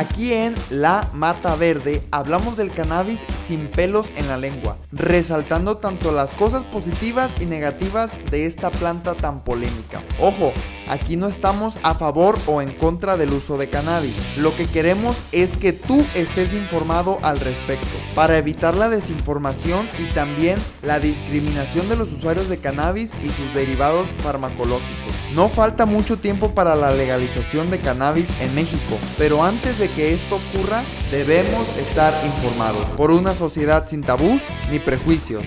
Aquí en La Mata Verde hablamos del cannabis sin pelos en la lengua, resaltando tanto las cosas positivas y negativas de esta planta tan polémica. Ojo, aquí no estamos a favor o en contra del uso de cannabis. Lo que queremos es que tú estés informado al respecto, para evitar la desinformación y también la discriminación de los usuarios de cannabis y sus derivados farmacológicos. No falta mucho tiempo para la legalización de cannabis en México, pero antes de que esto ocurra, debemos estar informados por una sociedad sin tabús ni prejuicios.